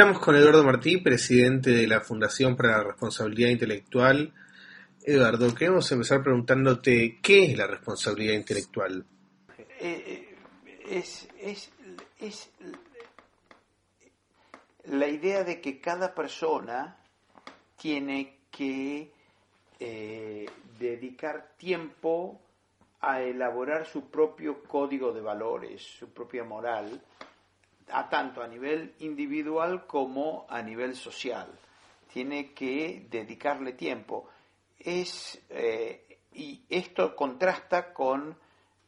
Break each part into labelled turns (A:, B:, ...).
A: Estamos con Eduardo Martí, presidente de la Fundación para la Responsabilidad Intelectual. Eduardo, queremos empezar preguntándote qué es la responsabilidad intelectual.
B: Eh, es, es, es la idea de que cada persona tiene que eh, dedicar tiempo a elaborar su propio código de valores, su propia moral, a tanto a nivel individual como a nivel social. Tiene que dedicarle tiempo. Es, eh, y esto contrasta con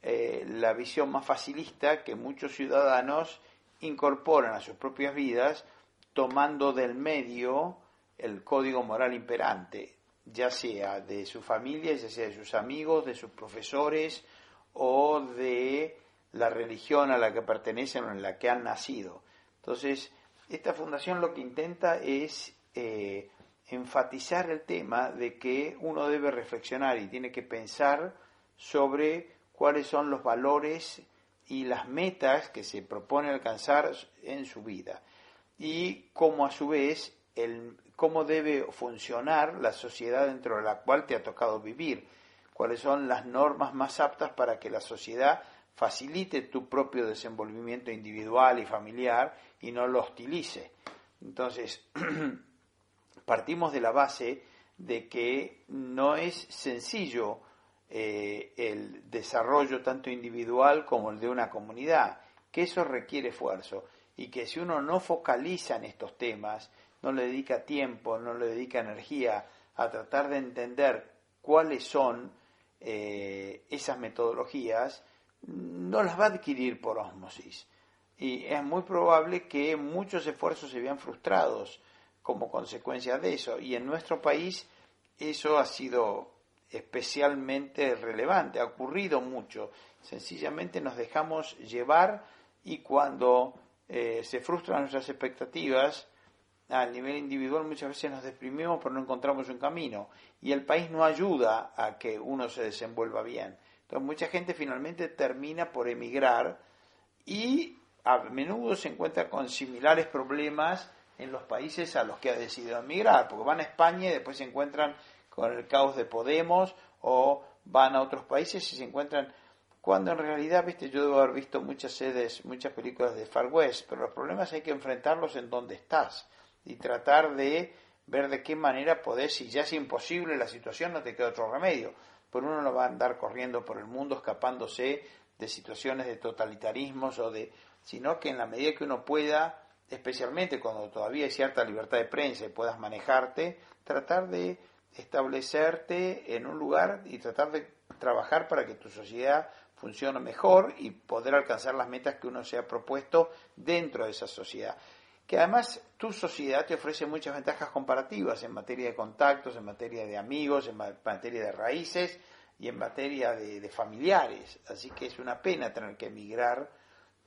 B: eh, la visión más facilista que muchos ciudadanos incorporan a sus propias vidas, tomando del medio el código moral imperante, ya sea de su familia, ya sea de sus amigos, de sus profesores o de la religión a la que pertenecen o en la que han nacido. Entonces, esta fundación lo que intenta es eh, enfatizar el tema de que uno debe reflexionar y tiene que pensar sobre cuáles son los valores y las metas que se propone alcanzar en su vida y cómo a su vez el, cómo debe funcionar la sociedad dentro de la cual te ha tocado vivir, cuáles son las normas más aptas para que la sociedad facilite tu propio desenvolvimiento individual y familiar y no lo hostilice. Entonces, partimos de la base de que no es sencillo eh, el desarrollo tanto individual como el de una comunidad, que eso requiere esfuerzo y que si uno no focaliza en estos temas, no le dedica tiempo, no le dedica energía a tratar de entender cuáles son eh, esas metodologías, no las va a adquirir por osmosis. Y es muy probable que muchos esfuerzos se vean frustrados como consecuencia de eso. Y en nuestro país eso ha sido especialmente relevante, ha ocurrido mucho. Sencillamente nos dejamos llevar y cuando eh, se frustran nuestras expectativas, a nivel individual muchas veces nos deprimimos porque no encontramos un camino y el país no ayuda a que uno se desenvuelva bien. Entonces mucha gente finalmente termina por emigrar y a menudo se encuentra con similares problemas en los países a los que ha decidido emigrar, porque van a España y después se encuentran con el caos de Podemos o van a otros países y se encuentran cuando en realidad, viste, yo debo haber visto muchas sedes, muchas películas de Far West, pero los problemas hay que enfrentarlos en donde estás y tratar de ver de qué manera podés, si ya es imposible la situación, no te queda otro remedio por uno no va a andar corriendo por el mundo escapándose de situaciones de totalitarismos o de sino que en la medida que uno pueda especialmente cuando todavía hay cierta libertad de prensa y puedas manejarte tratar de establecerte en un lugar y tratar de trabajar para que tu sociedad funcione mejor y poder alcanzar las metas que uno se ha propuesto dentro de esa sociedad que además tu sociedad te ofrece muchas ventajas comparativas en materia de contactos, en materia de amigos, en materia de raíces y en materia de, familiares. Así que es una pena tener que emigrar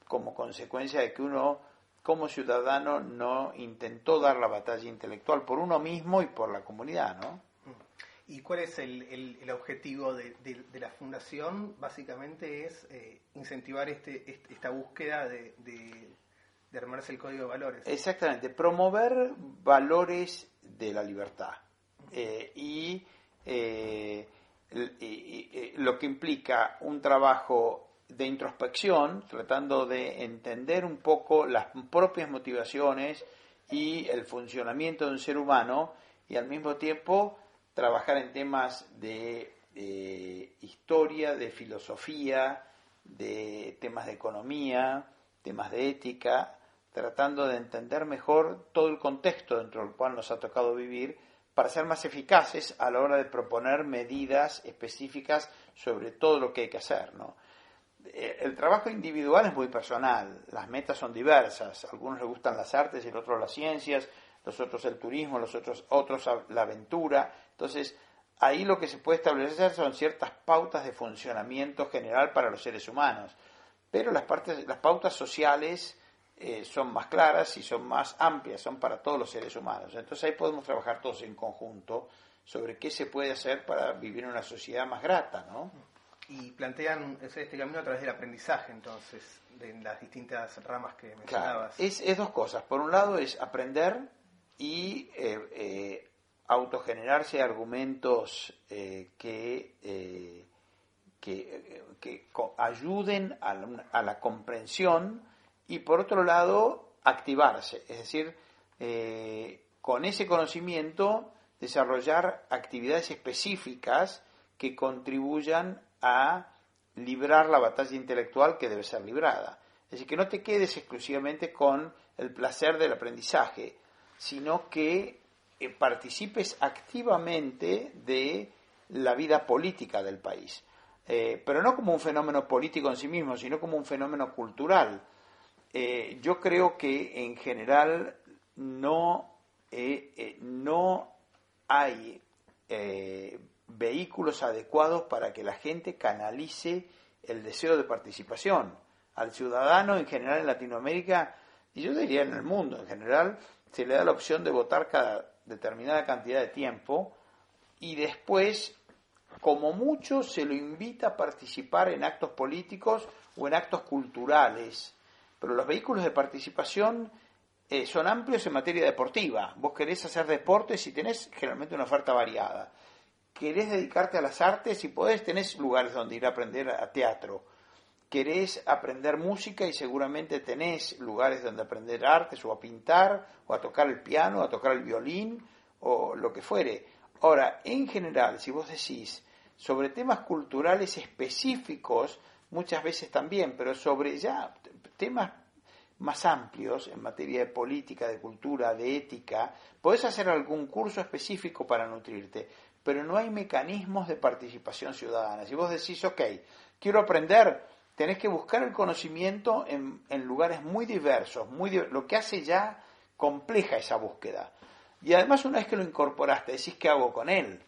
B: como consecuencia de que uno como ciudadano no intentó dar la batalla intelectual por uno mismo y por la comunidad, ¿no?
A: ¿Y cuál es el, objetivo de, la fundación? Básicamente es eh, incentivar este, este, esta búsqueda de, de armarse el código de valores.
B: Exactamente, promover valores de la libertad eh, y, eh, lo que implica un trabajo de introspección, tratando de entender un poco las propias motivaciones y el funcionamiento de un ser humano y al mismo tiempo trabajar en temas de historia, de filosofía, de temas de economía, temas de ética, tratando de entender mejor todo el contexto dentro del cual nos ha tocado vivir para ser más eficaces a la hora de proponer medidas específicas sobre todo lo que hay que hacer. ¿no? Eh, el trabajo individual es muy personal, las metas son diversas, a algunos les gustan las artes y a otros las ciencias, los otros el turismo, los otros, otros la aventura. Entonces, ahí lo que se puede establecer son ciertas pautas de funcionamiento general para los seres humanos. Pero las, partes, las pautas sociales eh, son más claras y son más amplias, son para todos los seres humanos. Entonces ahí podemos trabajar todos en conjunto sobre qué se puede hacer para vivir en una sociedad más grata, ¿no?
A: Y plantean este camino a través del aprendizaje, entonces. de las distintas ramas que mencionabas.
B: Es, es, dos cosas. Por un lado es aprender y eh, eh, autogenerarse argumentos eh, que, eh, que, que, ayuden a la, a la, comprensión y por otro lado activarse, es decir, con ese conocimiento desarrollar actividades específicas que contribuyan a librar la batalla intelectual que debe ser librada. Es decir, que no te quedes exclusivamente con el placer del aprendizaje, sino que eh, participes activamente de la vida política del país. Eh, pero no como un fenómeno político en sí mismo, sino como un fenómeno cultural. Eh, yo creo que en general no, no hay vehículos adecuados para que la gente canalice el deseo de participación. Al ciudadano en general en Latinoamérica, y yo diría en el mundo en general, se le da la opción de votar cada determinada cantidad de tiempo y después, como mucho, se lo invita a participar en actos políticos o en actos culturales. Pero los vehículos de participación eh, son amplios en materia deportiva. Vos querés hacer deportes y tenés generalmente una oferta variada querés dedicarte a las artes y podés, tenés lugares donde ir a aprender a teatro. Querés aprender música y seguramente tenés lugares donde aprender artes o a pintar o a tocar el piano, a tocar el violín o lo que fuere. Ahora, en general, si vos decís sobre temas culturales específicos, muchas veces también, pero sobre ya temas más amplios en materia de política, de cultura, de ética, podés hacer algún curso específico para nutrirte pero no hay mecanismos de participación ciudadana. Si vos decís, ok, quiero aprender, tenés que buscar el conocimiento en, lugares muy diversos, muy lo que hace ya compleja esa búsqueda. Y además una vez que lo incorporaste, decís qué hago con él.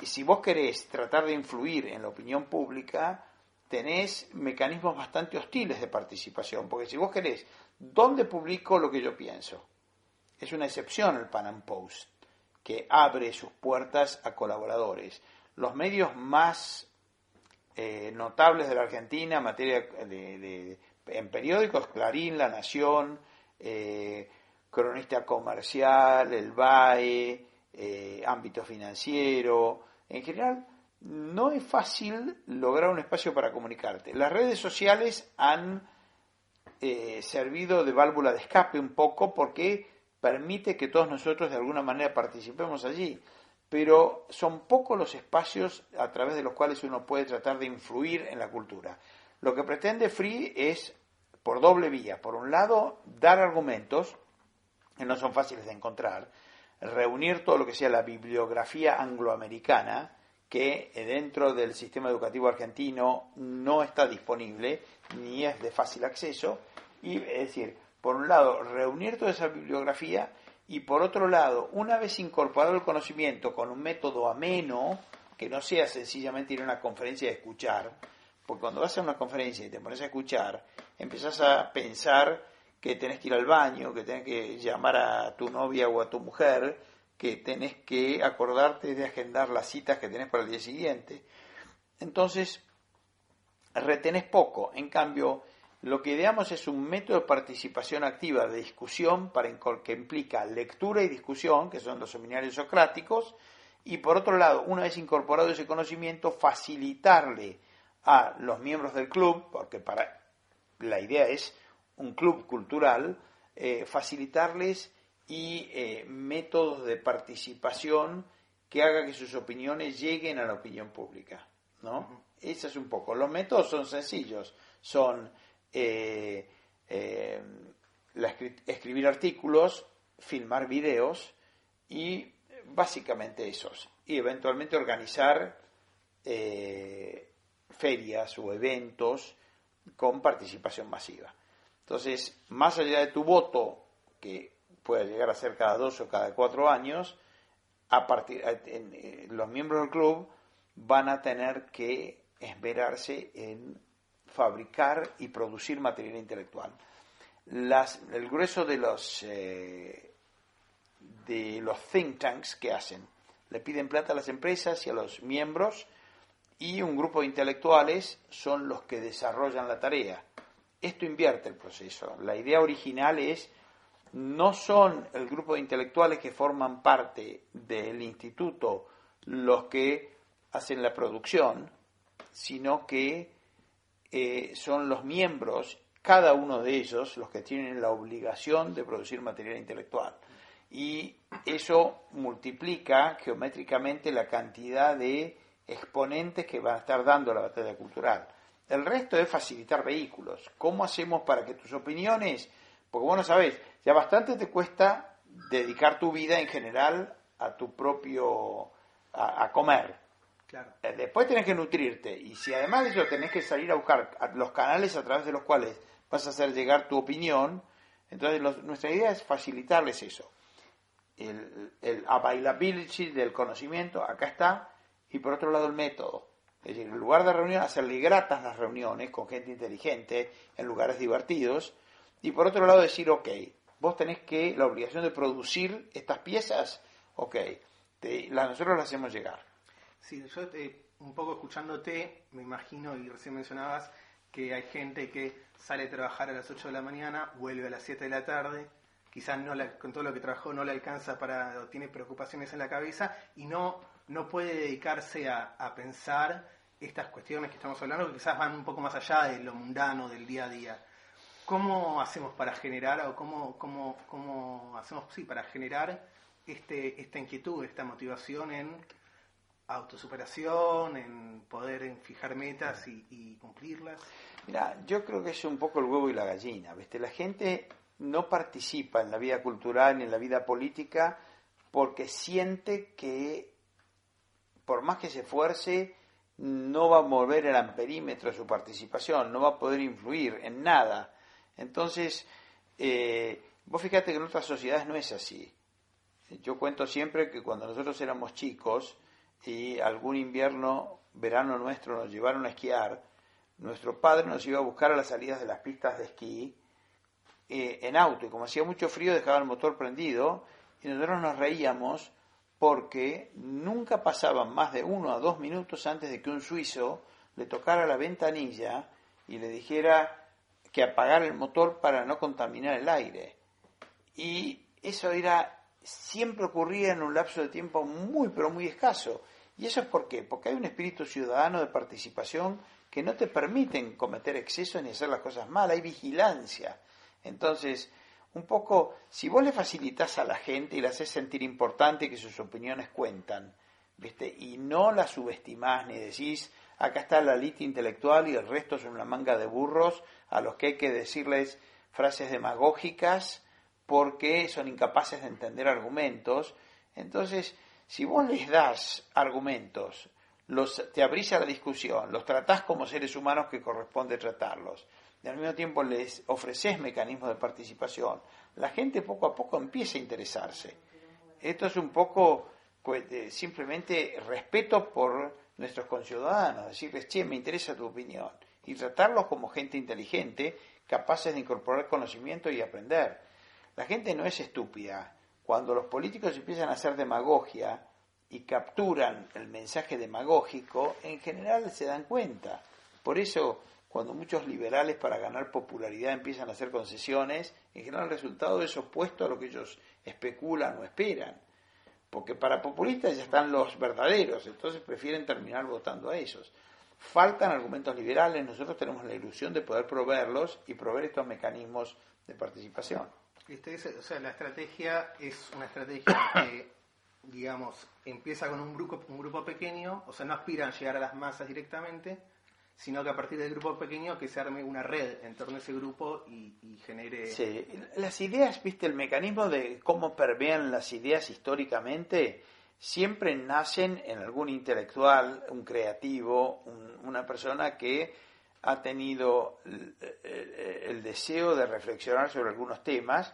B: Y si vos querés tratar de influir en la opinión pública, tenés mecanismos bastante hostiles de participación, porque si vos querés, ¿dónde publico lo que yo pienso? Es una excepción el Pan Post que abre sus puertas a colaboradores. Los medios más eh, notables de la Argentina en materia de, en periódicos, Clarín, La Nación, eh, Cronista Comercial, El BAE, eh, Ámbito Financiero, en general no es fácil lograr un espacio para comunicarte. Las redes sociales han servido de válvula de escape un poco porque permite que todos nosotros de alguna manera participemos allí, pero son pocos los espacios a través de los cuales uno puede tratar de influir en la cultura. Lo que pretende Free es por doble vía. Por un lado, dar argumentos, que no son fáciles de encontrar, reunir todo lo que sea la bibliografía angloamericana, que dentro del sistema educativo argentino no está disponible ni es de fácil acceso, y es decir, por un lado, reunir toda esa bibliografía y por otro lado, una vez incorporado el conocimiento con un método ameno, que no sea sencillamente ir a una conferencia y escuchar, porque cuando vas a una conferencia y te pones a escuchar, empezás a pensar que tenés que ir al baño, que tenés que llamar a tu novia o a tu mujer, que tenés que acordarte de agendar las citas que tenés para el día siguiente. Entonces, retenés poco. En cambio, lo que ideamos es un método de participación activa, de discusión, para, que implica lectura y discusión, que son los seminarios socráticos, y por otro lado, una vez incorporado ese conocimiento, facilitarle a los miembros del club, porque para la idea es un club cultural, eh, facilitarles y eh, métodos de participación que haga que sus opiniones lleguen a la opinión pública. ¿no? Ese es un poco. Los métodos son sencillos, son eh, eh, escribir artículos, filmar videos y básicamente esos. Y eventualmente organizar eh, ferias o eventos con participación masiva. Entonces, más allá de tu voto, que puede llegar a ser cada dos o cada cuatro años, a partir, los miembros del club van a tener que esperarse en fabricar y producir material intelectual. el grueso de los, eh, de los think tanks que hacen, le piden plata a las empresas y a los miembros y un grupo de intelectuales son los que desarrollan la tarea. esto invierte el proceso. La idea original es, no son el grupo de intelectuales que forman parte del instituto los que hacen la producción, sino que eh, son los miembros, cada uno de ellos, los que tienen la obligación de producir material intelectual. Y eso multiplica geométricamente la cantidad de exponentes que van a estar dando la batalla cultural. El resto es facilitar vehículos. ¿Cómo hacemos para que tus opiniones, porque vos no sabés, ya bastante te cuesta dedicar tu vida en general a tu propio, a, comer. Claro. Eh, después tenés que nutrirte y si además de eso tenés que salir a buscar los canales a través de los cuales vas a hacer llegar tu opinión, entonces nuestra idea es facilitarles eso. El, el availability del conocimiento, acá está, y por otro lado el método. Es decir, en lugar de reunión, hacerle gratas las reuniones con gente inteligente, en lugares divertidos, y por otro lado decir, ok, vos tenés que la obligación de producir estas piezas, ok, nosotros las hacemos llegar.
A: Sí, yo eh, un poco escuchándote, me imagino, y recién mencionabas, que hay gente que sale a trabajar a las 8 de la mañana, vuelve a las 7 de la tarde, quizás no con todo lo que trabajó no le alcanza para, o tiene preocupaciones en la cabeza, y no no puede dedicarse a, pensar estas cuestiones que estamos hablando, que quizás van un poco más allá de lo mundano, del día a día. ¿Cómo hacemos para generar, o cómo, cómo, cómo hacemos sí, para generar este, esta inquietud, esta motivación en autosuperación, en poder fijar metas y, cumplirlas?
B: Mira, yo creo que es un poco el huevo y la gallina, ¿viste? La gente no participa en la vida cultural ni en la vida política porque siente que por más que se esfuerce, no va a mover el amperímetro de su participación, no va a poder influir en nada. Entonces, eh, vos fíjate que en otras sociedades no es así. Yo cuento siempre que cuando nosotros éramos chicos y algún invierno, verano nuestro, nos llevaron a esquiar, nuestro padre nos iba a buscar a las salidas de las pistas de esquí eh, en auto y como hacía mucho frío dejaba el motor prendido y nosotros nos reíamos porque nunca pasaban más de uno a dos minutos antes de que un suizo le tocara la ventanilla y le dijera que apagara el motor para no contaminar el aire. Y eso era, siempre ocurría en un lapso de tiempo muy, pero muy escaso. ¿Y eso es por qué? Porque hay un espíritu ciudadano de participación que no te permiten cometer excesos ni hacer las cosas mal, hay vigilancia. Entonces, un poco, si vos le facilitas a la gente y le haces sentir importante que sus opiniones cuentan, ¿viste? y no la subestimás ni decís, acá está la lista intelectual y el resto son una manga de burros a los que hay que decirles frases demagógicas porque son incapaces de entender argumentos, entonces, si vos les das argumentos, te abrís a la discusión, los tratás como seres humanos que corresponde tratarlos, y al mismo tiempo les ofreces mecanismos de participación, la gente poco a poco empieza a interesarse. Esto es un poco pues, simplemente respeto por nuestros conciudadanos, decirles, che, me interesa tu opinión, y tratarlos como gente inteligente, capaces de incorporar conocimiento y aprender. La gente no es estúpida. Cuando los políticos empiezan a hacer demagogia y capturan el mensaje demagógico, en general se dan cuenta. Por eso cuando muchos liberales para ganar popularidad empiezan a hacer concesiones, en general el resultado es opuesto a lo que ellos especulan o esperan. Porque para populistas ya están los verdaderos, entonces prefieren terminar votando a esos. Faltan argumentos liberales, nosotros tenemos la ilusión de poder proveerlos y proveer estos mecanismos de participación.
A: o sea, la estrategia es una estrategia que, digamos, empieza con un grupo, un grupo pequeño, o sea, no aspiran a llegar a las masas directamente, sino que a partir del grupo pequeño que se arme una red en torno a ese grupo y, genere...
B: Sí, las ideas, viste, el mecanismo de cómo permean las ideas históricamente, siempre nacen en algún intelectual, un creativo, una persona que ha tenido el, deseo de reflexionar sobre algunos temas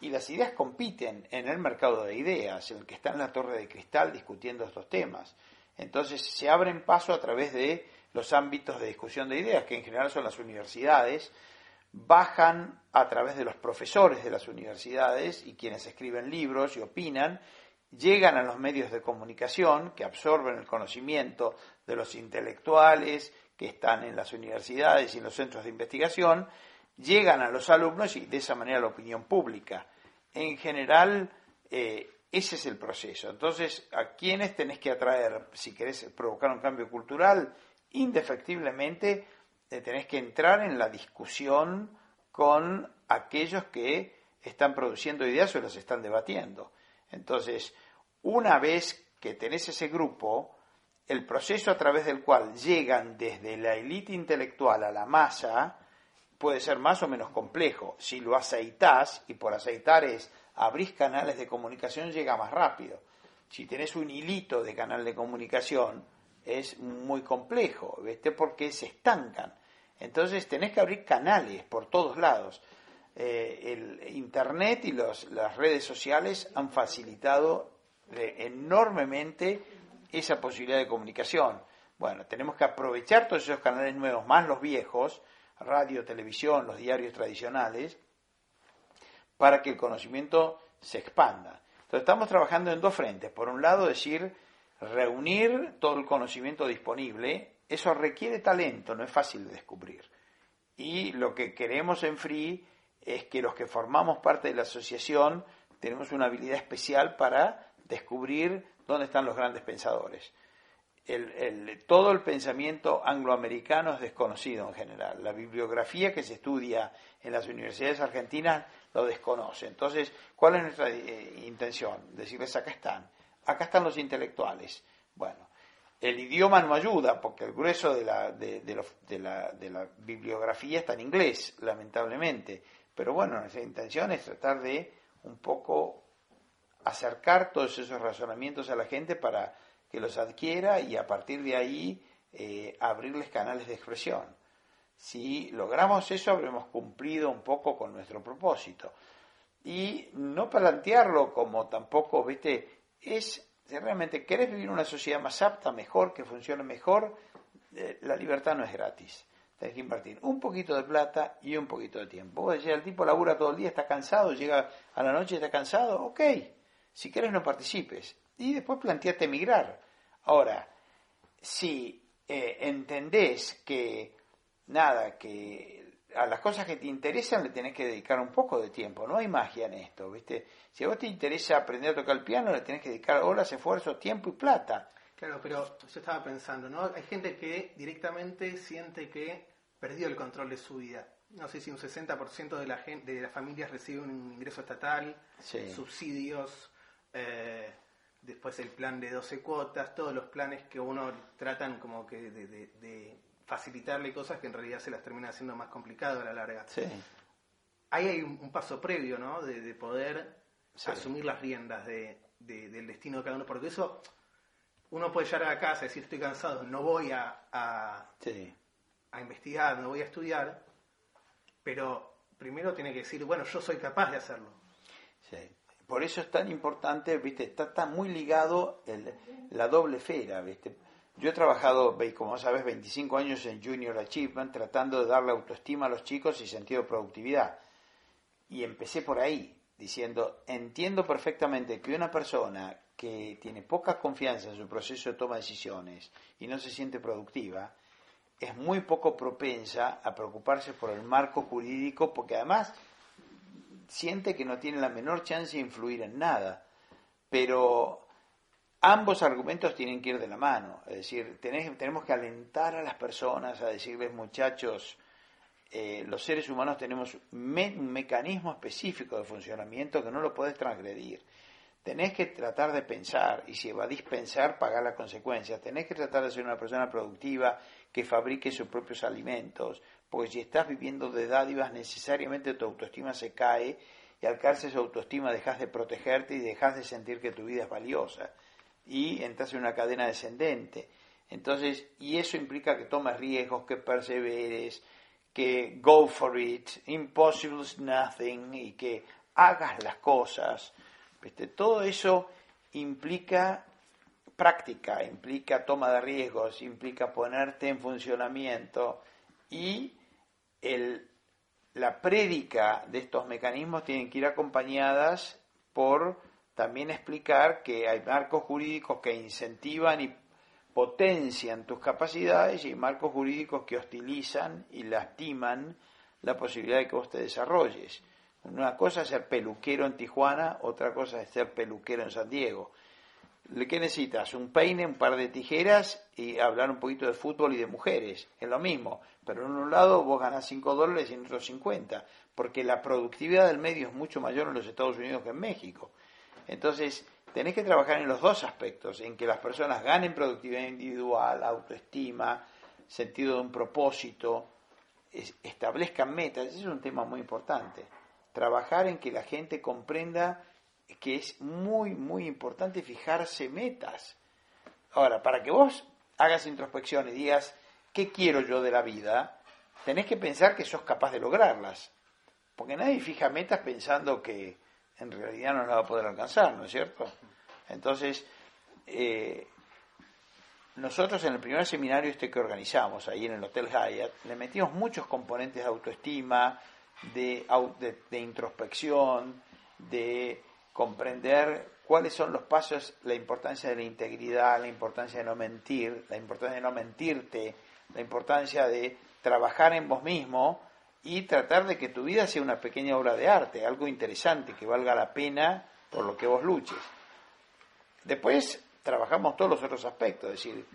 B: y las ideas compiten en el mercado de ideas, en el que está en la torre de cristal discutiendo estos temas. Entonces se abren paso a través de los ámbitos de discusión de ideas, que en general son las universidades, bajan a través de los profesores de las universidades y quienes escriben libros y opinan, llegan a los medios de comunicación que absorben el conocimiento de los intelectuales que están en las universidades y en los centros de investigación llegan a los alumnos y de esa manera a la opinión pública. En general, eh, ese es el proceso. Entonces, ¿a quiénes tenés que atraer? Si querés provocar un cambio cultural, indefectiblemente tenés que entrar en la discusión con aquellos que están produciendo ideas o las están debatiendo. Entonces, una vez que tenés ese grupo, el proceso a través del cual llegan desde la élite intelectual a la masa puede ser más o menos complejo. Si lo aceitas, y por aceitar es abrís canales de comunicación, llega más rápido. Si tenés un hilito de canal de comunicación, es muy complejo, ¿viste? Porque se estancan. Entonces tenés que abrir canales por todos lados. Eh, el Internet y los, las redes sociales han facilitado enormemente esa posibilidad de comunicación. Bueno, tenemos que aprovechar todos esos canales nuevos, más los viejos, radio, televisión, los diarios tradicionales, para que el conocimiento se expanda. Entonces estamos trabajando en dos frentes. Por un lado, decir, reunir todo el conocimiento disponible, eso requiere talento, no es fácil de descubrir. Y lo que queremos en Free es que los que formamos parte de la asociación tenemos una habilidad especial para descubrir dónde están los grandes pensadores. todo el pensamiento angloamericano es desconocido en general. La bibliografía que se estudia en las universidades argentinas lo desconoce. Entonces, ¿cuál es nuestra eh, intención? Decirles, acá están. Acá están los intelectuales. Bueno, el idioma no ayuda porque el grueso de la, bibliografía está en inglés, lamentablemente. Pero bueno, nuestra intención es tratar de un poco acercar todos esos razonamientos a la gente para que los adquiera y a partir de ahí eh, abrirles canales de expresión. Si logramos eso, habremos cumplido un poco con nuestro propósito. Y no plantearlo como tampoco, viste, es si realmente querés vivir una sociedad más apta, mejor, que funcione mejor, eh, la libertad no es gratis. Tienes que invertir un poquito de plata y un poquito de tiempo. Vos decís, el tipo labura todo el día, está cansado, llega a la noche y está cansado, ok, si quieres no participes. Y después planteate emigrar. Ahora, si eh, entendés que nada, que a las cosas que te interesan le tenés que dedicar un poco de tiempo, no hay magia en esto, ¿viste? Si a vos te interesa aprender a tocar el piano, le tenés que dedicar horas, esfuerzo, tiempo y plata.
A: Claro, pero yo estaba pensando, ¿no? Hay gente que directamente siente que perdió el control de su vida. No sé si un 60% de, la gente, de las familias reciben un ingreso estatal, subsidios, eh, después el plan de 12 cuotas, todos los planes que uno tratan como que de, facilitarle cosas que en realidad se las termina haciendo más complicado a la larga. Ahí hay un, paso previo, ¿no? De, poder asumir las riendas del destino de cada uno, porque eso uno puede llegar a la casa y decir estoy cansado, no voy a, a, a investigar, no voy a estudiar, pero primero tiene que decir, bueno, yo soy capaz de hacerlo.
B: Sí por eso es tan importante, ¿viste? Está, tan muy ligado el, la doble esfera, ¿viste? Yo he trabajado, como sabes, 25 años en Junior Achievement tratando de darle autoestima a los chicos y sentido de productividad. Y empecé por ahí, diciendo, entiendo perfectamente que una persona que tiene poca confianza en su proceso de toma de decisiones y no se siente productiva, es muy poco propensa a preocuparse por el marco jurídico, porque además siente que no tiene la menor chance de influir en nada. Pero ambos argumentos tienen que ir de la mano. Es decir, tenemos que alentar a las personas a decirles, muchachos, eh, los seres humanos tenemos un mecanismo específico de funcionamiento que no lo puedes transgredir. Tenés que tratar de pensar, y si evadís pensar, pagar las consecuencias. Tenés que tratar de ser una persona productiva que fabrique sus propios alimentos, porque si estás viviendo de dádivas, necesariamente tu autoestima se cae y al caerse esa autoestima dejas de protegerte y dejas de sentir que tu vida es valiosa y entras en una cadena descendente. Entonces, y eso implica que tomes riesgos, que perseveres, que go for it, impossible is nothing y que hagas las cosas. Todo eso implica práctica, implica toma de riesgos, implica ponerte en funcionamiento y el, la prédica de estos mecanismos tienen que ir acompañadas por también explicar que hay marcos jurídicos que incentivan y potencian tus capacidades y marcos jurídicos que hostilizan y lastiman la posibilidad de que vos te desarrolles. Una cosa es ser peluquero en Tijuana, otra cosa es ser peluquero en San Diego. ¿Qué necesitas? Un peine, un par de tijeras y hablar un poquito de fútbol y de mujeres. Es lo mismo. Pero en un lado vos ganás 5 dólares y en otro 50. Porque la productividad del medio es mucho mayor en los Estados Unidos que en México. Entonces, tenés que trabajar en los dos aspectos. En que las personas ganen productividad individual, autoestima, sentido de un propósito, establezcan metas. Ese es un tema muy importante. Trabajar en que la gente comprenda que es muy, muy importante fijarse metas. Ahora, para que vos hagas introspección y digas, ¿qué quiero yo de la vida? Tenés que pensar que sos capaz de lograrlas. Porque nadie fija metas pensando que en realidad no las va a poder alcanzar, ¿no es cierto? Entonces, eh, nosotros en el primer seminario este que organizamos ahí en el Hotel Hyatt, le metimos muchos componentes de autoestima, de, de introspección, de comprender cuáles son los pasos, la importancia de la integridad, la importancia de no mentir, la importancia de no mentirte, la importancia de trabajar en vos mismo y tratar de que tu vida sea una pequeña obra de arte, algo interesante, que valga la pena por lo que vos luches. Después trabajamos todos los otros aspectos, es decir,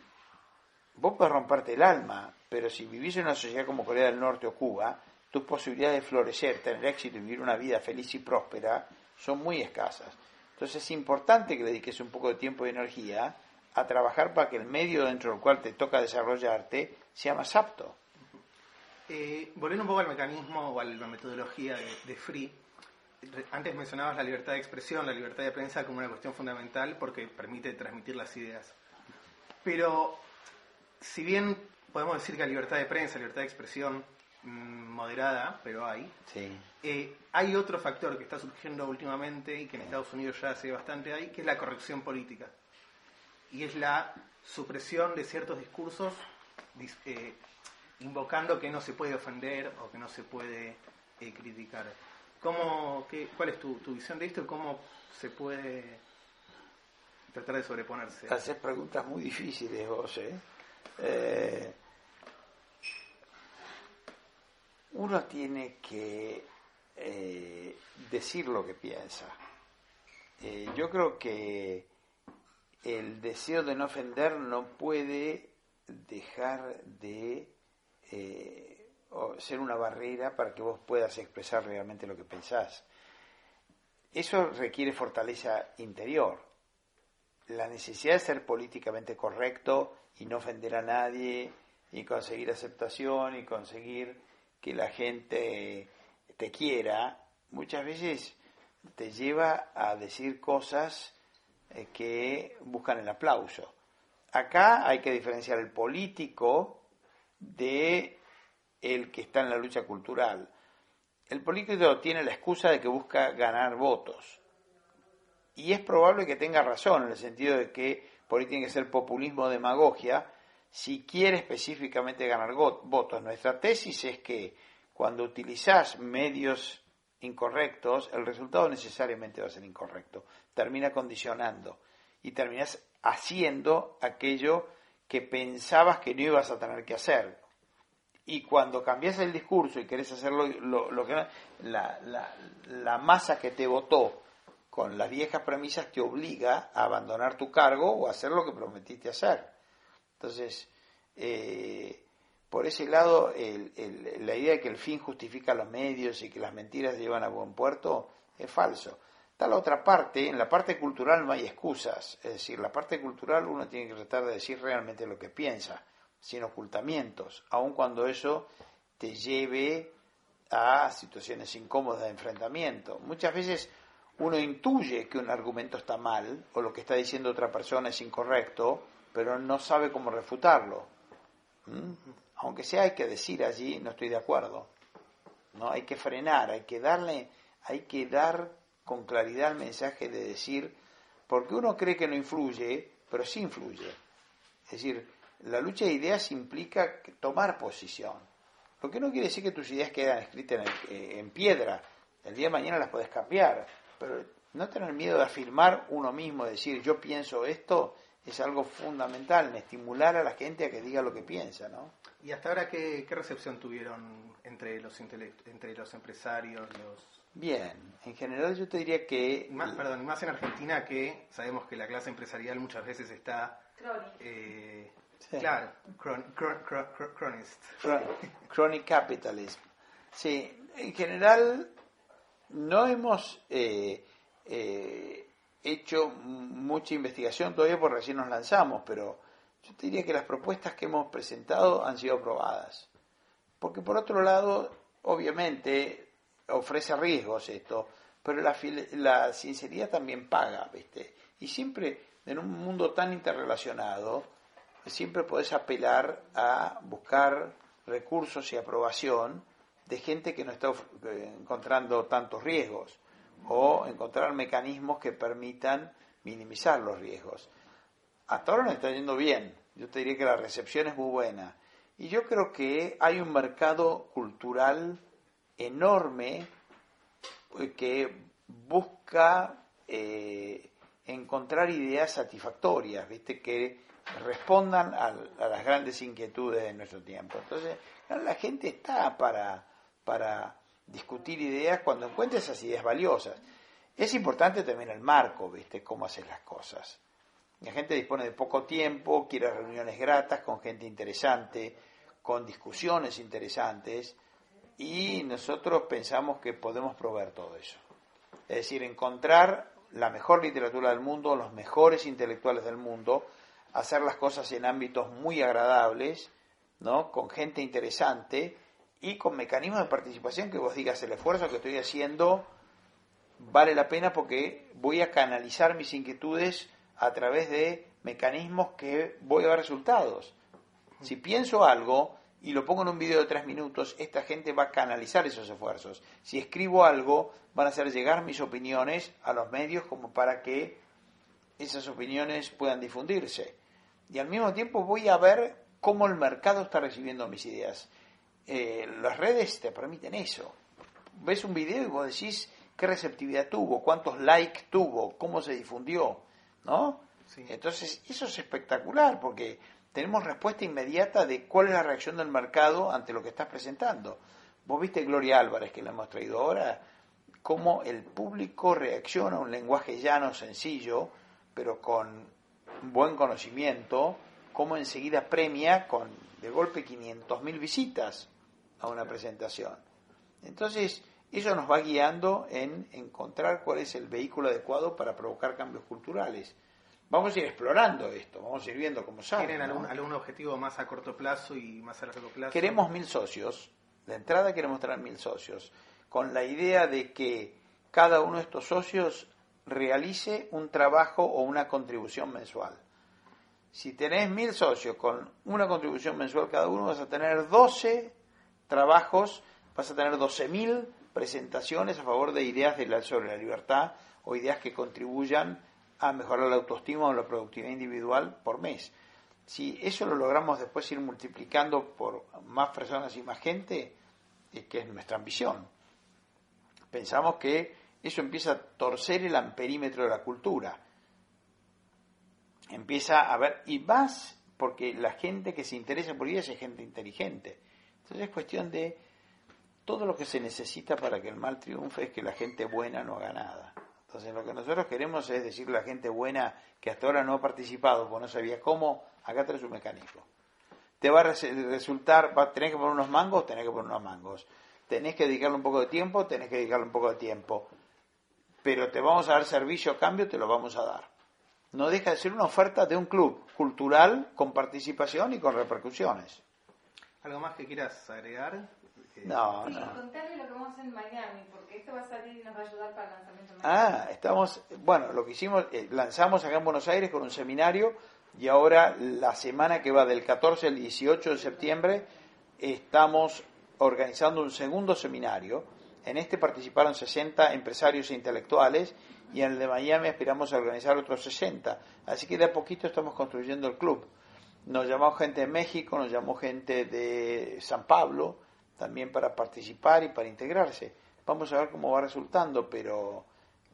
B: vos puedes romperte el alma, pero si vivís en una sociedad como Corea del Norte o Cuba, tus posibilidades de florecer, tener éxito y vivir una vida feliz y próspera son muy escasas. Entonces es importante que dediques un poco de tiempo y energía a trabajar para que el medio dentro del cual te toca desarrollarte sea más apto.
A: Eh, volviendo un poco al mecanismo o a la metodología de, Free, antes mencionabas la libertad de expresión, la libertad de prensa como una cuestión fundamental porque permite transmitir las ideas. Pero si bien podemos decir que la libertad de prensa, libertad de expresión Mm, moderada, pero hay. Eh, hay otro factor que está surgiendo últimamente y que en Estados Unidos ya hace bastante hay, que es la corrección política. Y es la supresión de ciertos discursos eh, invocando que no se puede ofender o que no se puede eh, criticar. ¿Cómo, qué, ¿Cuál es tu, visión de esto cómo se puede tratar de sobreponerse?
B: Haces preguntas muy difíciles vos, ¿eh? uno tiene que eh, decir lo que piensa. Eh, yo creo que el deseo de no ofender no puede dejar de eh, ser una barrera para que vos puedas expresar realmente lo que pensás. Eso requiere fortaleza interior. La necesidad de ser políticamente correcto y no ofender a nadie y conseguir aceptación y conseguir que la gente te quiera, muchas veces te lleva a decir cosas eh, que buscan el aplauso. Acá hay que diferenciar el político de el que está en la lucha cultural. El político tiene la excusa de que busca ganar votos. Y es probable que tenga razón en el sentido de que por ahí tiene que ser populismo demagogia, si quiere específicamente ganar votos. Nuestra tesis es que cuando utilizas medios incorrectos, el resultado necesariamente va a ser incorrecto. Termina condicionando y terminas haciendo aquello que pensabas que no ibas a tener que hacer. Y cuando cambias el discurso y querés hacer lo, que la, la, la masa que te votó con las viejas premisas te obliga a abandonar tu cargo o a hacer lo que prometiste hacer. Entonces, eh, por ese lado, la idea de que el fin justifica los medios y que las mentiras llevan a buen puerto es falso. Está la otra parte, en la parte cultural no hay excusas, es decir, la parte cultural uno tiene que tratar de decir realmente lo que piensa, sin ocultamientos, aun cuando eso te lleve a situaciones incómodas de enfrentamiento. Muchas veces uno intuye que un argumento está mal o lo que está diciendo otra persona es incorrecto, pero no sabe cómo refutarlo. ¿Mm? Aunque sea hay que decir allí, no estoy de acuerdo. No hay que frenar, hay que darle, hay que dar con claridad el mensaje de decir, porque uno cree que no influye, pero sí influye. Es decir, la lucha de ideas implica tomar posición. Lo que no quiere decir que tus ideas quedan escritas en, eh, piedra. El día de mañana las puedes cambiar, pero no tener miedo de afirmar uno mismo, decir yo pienso esto, es algo fundamental, en estimular a la gente a que diga lo que piensa, ¿no?
A: ¿Y hasta ahora qué, qué recepción tuvieron entre los entre los empresarios, los
B: Bien, en general yo te diría que...
A: Más, perdón, más en Argentina que sabemos que la clase empresarial muchas veces está... Eh, Claro, chronist.
B: Chronic capitalism. Sí, en general no hemos eh, eh, hecho mucha investigación todavía porque recién nos lanzamos, pero yo te diría que las propuestas que hemos presentado han sido aprobadas. Porque por otro lado, obviamente, ofrece riesgos esto, pero la, la sinceridad también paga, ¿viste? Y siempre, en un mundo tan interrelacionado, siempre podés apelar a buscar recursos y aprobación de gente que no está eh, encontrando tantos riesgos o encontrar mecanismos que permitan minimizar los riesgos. Hasta ahora nos está yendo bien. Yo te diría que la recepción es muy buena. Y yo creo que hay un mercado cultural enorme eh, que busca eh, encontrar ideas satisfactorias, ¿viste? que respondan a, las grandes inquietudes de nuestro tiempo. Entonces, la gente está para, para discutir ideas cuando encuentra esas ideas valiosas. Es importante también el marco, ¿viste? Cómo hacer las cosas. La gente dispone de poco tiempo, quiere reuniones gratas con gente interesante, con discusiones interesantes, y nosotros pensamos que podemos proveer todo eso. Es decir, encontrar la mejor literatura del mundo, los mejores intelectuales del mundo, hacer las cosas en ámbitos muy agradables, ¿no? con gente interesante y con mecanismos de participación que vos digas el esfuerzo que estoy haciendo vale la pena porque voy a canalizar mis inquietudes a través de mecanismos que voy a ver resultados. Si pienso algo, y lo pongo en un video de tres minutos, esta gente va a canalizar esos esfuerzos. Si escribo algo, van a hacer llegar mis opiniones a los medios como para que esas opiniones puedan difundirse. Y al mismo tiempo voy a ver cómo el mercado está recibiendo mis ideas. Eh, las redes te permiten eso. Ves un video y vos decís qué receptividad tuvo, cuántos likes tuvo, cómo se difundió, ¿no? Entonces, eso es espectacular porque tenemos respuesta inmediata de cuál es la reacción del mercado ante lo que estás presentando. Vos viste Gloria Álvarez, que la hemos traído ahora, cómo el público reacciona a un lenguaje llano, sencillo, pero con buen conocimiento, cómo enseguida premia con de golpe 500.000 visitas a una presentación. Entonces, eso nos va guiando en encontrar cuál es el vehículo adecuado para provocar cambios culturales vamos a ir explorando esto, vamos a ir viendo cómo sale.
A: ¿Tienen algún, objetivo más a corto plazo y más a largo plazo?
B: Queremos mil socios, de entrada queremos tener mil socios, con la idea de que cada uno de estos socios realice un trabajo o una contribución mensual. Si tenés mil socios con una contribución mensual cada uno, vas a tener 12 trabajos, vas a tener 12.000 presentaciones a favor de ideas sobre la libertad o ideas que contribuyan a mejorar la autoestima o la productividad individual por mes. Si eso lo logramos después ir multiplicando por más personas y más gente, es que es nuestra ambición. Pensamos que eso empieza a torcer el amperímetro de la cultura. Empieza a ver, y más porque la gente que se interesa por ellas es gente inteligente. Entonces es cuestión de todo lo que se necesita para que el mal triunfe es que la gente buena no haga nada. Entonces lo que nosotros queremos es decirle a la gente buena que hasta ahora no ha participado porque no sabía cómo, acá tenés un mecanismo. Te va a resultar, va, tenés que poner unos mangos, tenés que poner unos mangos. Tenés que dedicarle un poco de tiempo, tenés que dedicarle un poco de tiempo. Pero te vamos a dar servicio a cambio, te lo vamos a dar. No deja de ser una oferta de un club cultural con participación y con repercusiones.
A: ¿Algo más que quieras agregar?
B: No,
C: sí, no. Contarle lo que vamos a hacer en Miami, porque esto va a salir y nos va a ayudar para el lanzamiento. Ah,
B: estamos, bueno, lo que hicimos, eh, lanzamos acá en Buenos Aires con un seminario y ahora la semana que va del 14 al 18 de septiembre estamos organizando un segundo seminario. En este participaron 60 empresarios e intelectuales y en el de Miami aspiramos a organizar otros 60. Así que de a poquito estamos construyendo el club. Nos llamó gente de México, nos llamó gente de San Pablo, también para participar y para integrarse. Vamos a ver cómo va resultando, pero,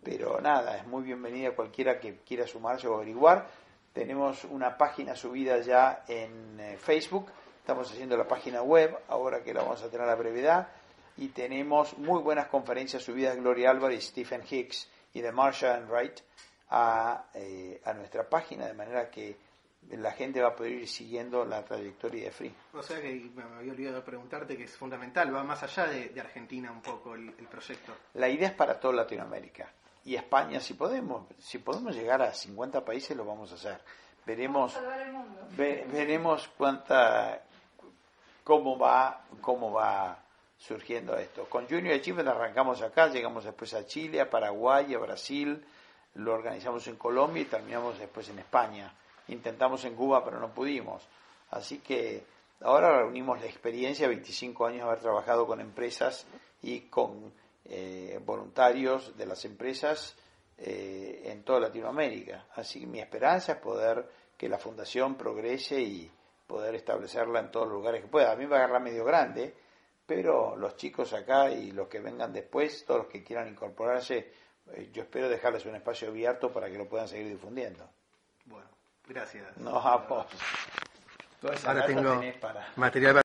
B: pero nada, es muy bienvenida cualquiera que quiera sumarse o averiguar. Tenemos una página subida ya en eh, Facebook Estamos haciendo la página web, ahora que la vamos a tener a brevedad, y tenemos muy buenas conferencias subidas de Gloria Álvarez, Stephen Hicks y de Marsha Wright a, eh, a nuestra página, de manera que la gente va a poder ir siguiendo la trayectoria de Free.
A: O sea que me había olvidado preguntarte que es fundamental, va más allá de, de Argentina un poco el, el proyecto.
B: La idea es para toda Latinoamérica y España si podemos, si podemos llegar a 50 países lo vamos a hacer. Veremos
C: Salvar el mundo.
B: ve- veremos cuánta cómo va cómo va surgiendo esto. Con Junior Achievement arrancamos acá, llegamos después a Chile, a Paraguay, a Brasil, lo organizamos en Colombia y terminamos después en España. Intentamos en Cuba, pero no pudimos. Así que ahora reunimos la experiencia, 25 años de haber trabajado con empresas y con eh, voluntarios de las empresas eh, en toda Latinoamérica. Así que mi esperanza es poder que la fundación progrese y poder establecerla en todos los lugares que pueda. A mí me va a agarrar medio grande, pero los chicos acá y los que vengan después, todos los que quieran incorporarse, eh, yo espero dejarles un espacio abierto para que lo puedan seguir difundiendo.
A: Gracias.
B: No, vos.
A: Ahora tengo
B: para...
A: material